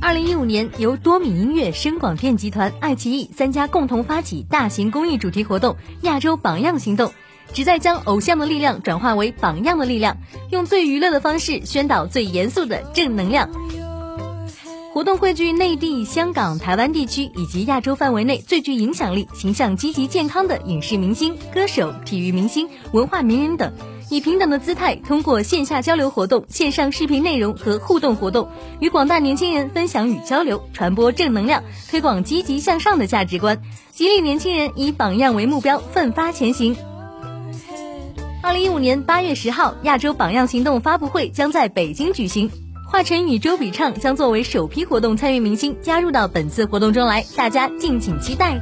二零一五年由多米音乐深广电集团爱奇艺三家共同发起大型公益主题活动亚洲榜样行动旨在将偶像的力量转化为榜样的力量用最娱乐的方式宣导最严肃的正能量。活动汇聚内地、香港、台湾地区以及亚洲范围内最具影响力、形象积极健康的影视明星、歌手、体育明星、文化名人等。以平等的姿态，通过线下交流活动、线上视频内容和互动活动，与广大年轻人分享与交流，传播正能量，推广积极向上的价值观，激励年轻人以榜样为目标，奋发前行。二零一五年八月十号，亚洲榜样行动发布会将在北京举行，华晨宇、周笔畅将作为首批活动参与明星加入到本次活动中来，大家敬请期待。